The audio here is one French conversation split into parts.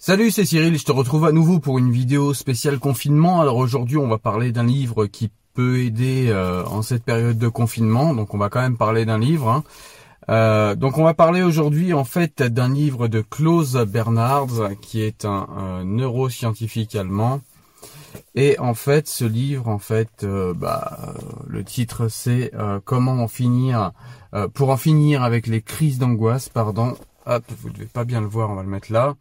Salut, c'est Cyril, je te retrouve à nouveau pour une vidéo spéciale confinement. Alors aujourd'hui, on va parler d'un livre qui peut aider euh, en cette période de confinement. Donc on va quand même parler d'un livre. hein. Euh, donc on va parler aujourd'hui en fait d'un livre de Klaus Bernards, qui est un, neuroscientifique allemand. Et en fait, ce livre, en fait, euh, bah, le titre c'est Comment en finir pour en finir avec les crises d'angoisse. Pardon. Hop, vous devez pas bien le voir, on va le mettre là.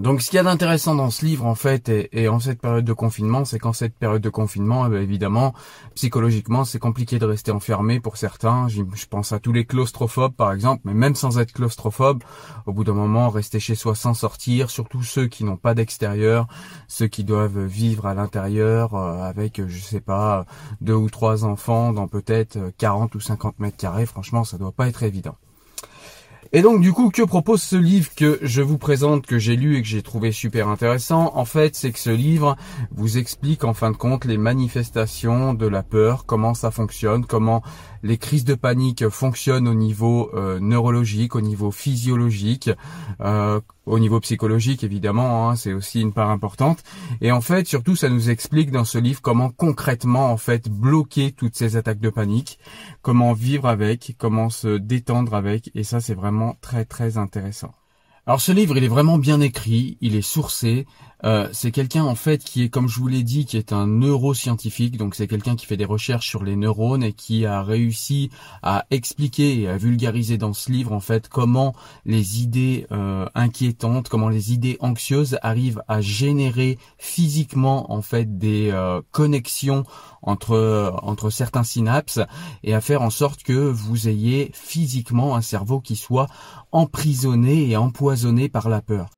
Donc, ce qu'il y a d'intéressant dans ce livre, en fait, et, en cette période de confinement, c'est qu'en cette période de confinement, eh ben, évidemment, psychologiquement, c'est compliqué de rester enfermé pour certains. Je pense à tous les claustrophobes, par exemple, mais même sans être claustrophobe, au bout d'un moment, rester chez soi sans sortir, surtout ceux qui n'ont pas d'extérieur, ceux qui doivent vivre à l'intérieur euh, avec, euh, je sais pas, deux ou trois enfants dans peut-être euh, 40 ou 50 mètres carrés. Franchement, ça doit pas être évident. Et donc du coup, que propose ce livre que je vous présente, que j'ai lu et que j'ai trouvé super intéressant? En fait, c'est que ce livre vous explique en fin de compte les manifestations de la peur, comment ça fonctionne, comment les crises de panique fonctionnent au niveau euh, neurologique, au niveau physiologique, euh, au niveau psychologique évidemment, hein, c'est aussi une part importante. Et en fait, surtout, ça nous explique dans ce livre comment concrètement en fait bloquer toutes ces attaques de panique, comment vivre avec, comment se détendre avec, et ça c'est vraiment très très intéressant. Alors ce livre, il est vraiment bien écrit, il est sourcé. Euh, c'est quelqu'un en fait qui est, comme je vous l'ai dit, qui est un neuroscientifique. Donc c'est quelqu'un qui fait des recherches sur les neurones et qui a réussi à expliquer et à vulgariser dans ce livre en fait comment les idées euh, inquiétantes, comment les idées anxieuses arrivent à générer physiquement en fait des euh, connexions entre entre certains synapses et à faire en sorte que vous ayez physiquement un cerveau qui soit emprisonné et empoisonné par la peur.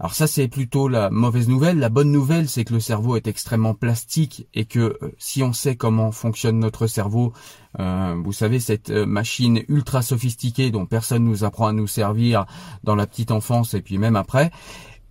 Alors ça c'est plutôt la mauvaise nouvelle. La bonne nouvelle c'est que le cerveau est extrêmement plastique et que euh, si on sait comment fonctionne notre cerveau, euh, vous savez cette euh, machine ultra sophistiquée dont personne nous apprend à nous servir dans la petite enfance et puis même après,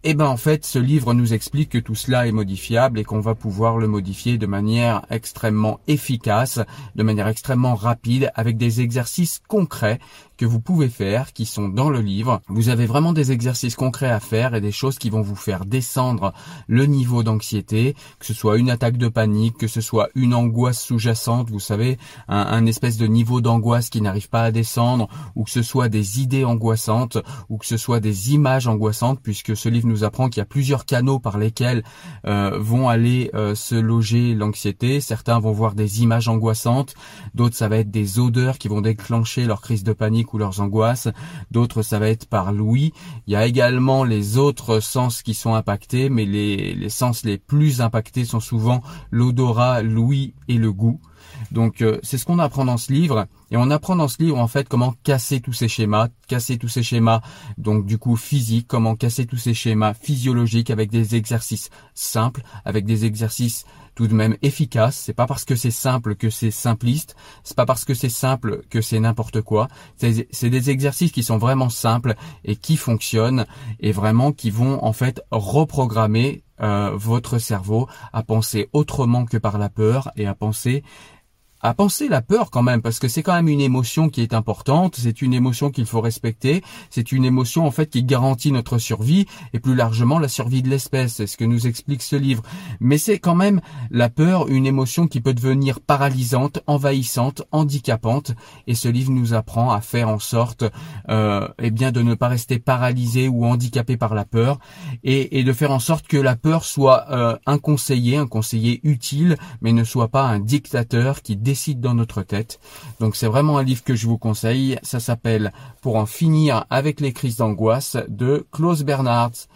eh ben en fait, ce livre nous explique que tout cela est modifiable et qu'on va pouvoir le modifier de manière extrêmement efficace, de manière extrêmement rapide, avec des exercices concrets que vous pouvez faire, qui sont dans le livre. Vous avez vraiment des exercices concrets à faire et des choses qui vont vous faire descendre le niveau d'anxiété, que ce soit une attaque de panique, que ce soit une angoisse sous-jacente, vous savez, un, espèce de niveau d'angoisse qui n'arrive pas à descendre, ou que ce soit des idées angoissantes, ou que ce soit des images angoissantes, puisque ce livre nous apprend qu'il y a plusieurs canaux par lesquels euh, vont aller euh, se loger l'anxiété. Certains vont voir des images angoissantes, d'autres ça va être des odeurs qui vont déclencher leur crise de panique leurs angoisses. D'autres, ça va être par l'ouïe. Il y a également les autres sens qui sont impactés, mais les sens les plus impactés sont souvent l'odorat, l'ouïe et le goût. Donc euh, c'est ce qu'on apprend dans ce livre et on apprend dans ce livre en fait comment casser tous ces schémas, casser tous ces schémas donc du coup physique, comment casser tous ces schémas physiologiques avec des exercices simples, avec des exercices tout de même efficaces. C'est pas parce que c'est simple que c'est simpliste, c'est pas parce que c'est simple que c'est n'importe quoi. C'est des exercices qui sont vraiment simples et qui fonctionnent et vraiment qui vont en fait reprogrammer euh, votre cerveau à penser autrement que par la peur et à penser à penser la peur quand même, parce que c'est quand même une émotion qui est importante, c'est une émotion qu'il faut respecter, c'est une émotion en fait qui garantit notre survie et plus largement la survie de l'espèce, c'est ce que nous explique ce livre. Mais c'est quand même la peur, une émotion qui peut devenir paralysante, envahissante, handicapante, et ce livre nous apprend à faire en sorte euh, eh bien de ne pas rester paralysé ou handicapé par la peur, et, de faire en sorte que la peur soit euh, un conseiller, un conseiller utile, mais ne soit pas un dictateur qui décide dans notre tête. Donc c'est vraiment un livre que je vous conseille. Ça s'appelle Pour en finir avec les crises d'angoisse de Klaus Bernhardt.